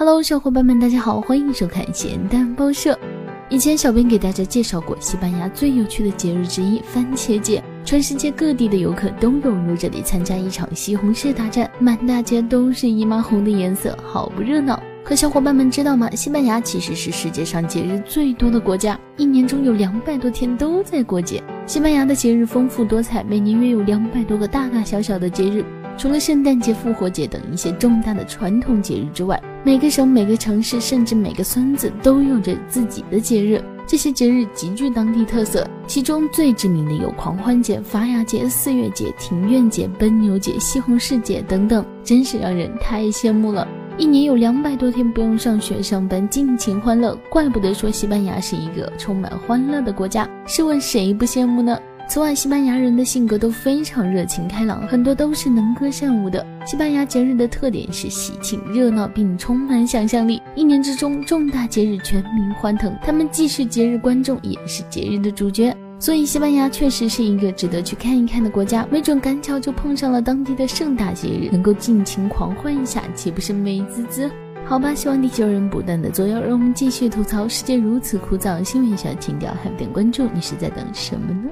Hello，小伙伴们，大家好，欢迎收看咸蛋报社。以前小编给大家介绍过西班牙最有趣的节日之一——番茄节，全世界各地的游客都涌入这里参加一场西红柿大战，满大街都是姨妈红的颜色，好不热闹。可小伙伴们知道吗？西班牙其实是世界上节日最多的国家，一年中有两百多天都在过节。西班牙的节日丰富多彩，每年约有两百多个大大小小的节日。除了圣诞节、复活节等一些重大的传统节日之外，每个省、每个城市，甚至每个村子都有着自己的节日。这些节日极具当地特色，其中最知名的有狂欢节、法雅节、四月节、庭院节、奔牛节、西红柿节等等，真是让人太羡慕了。一年有两百多天不用上学上班，尽情欢乐，怪不得说西班牙是一个充满欢乐的国家。试问谁不羡慕呢？此外，西班牙人的性格都非常热情开朗，很多都是能歌善舞的。西班牙节日的特点是喜庆热闹，并充满想象力。一年之中，重大节日全民欢腾，他们既是节日观众，也是节日的主角。所以，西班牙确实是一个值得去看一看的国家。没准赶巧就碰上了当地的盛大节日，能够尽情狂欢一下，岂不是美滋滋？好吧，希望地球人不断的作妖，让我们继续吐槽世界如此枯燥。新闻小情调，还不点关注，你是在等什么呢？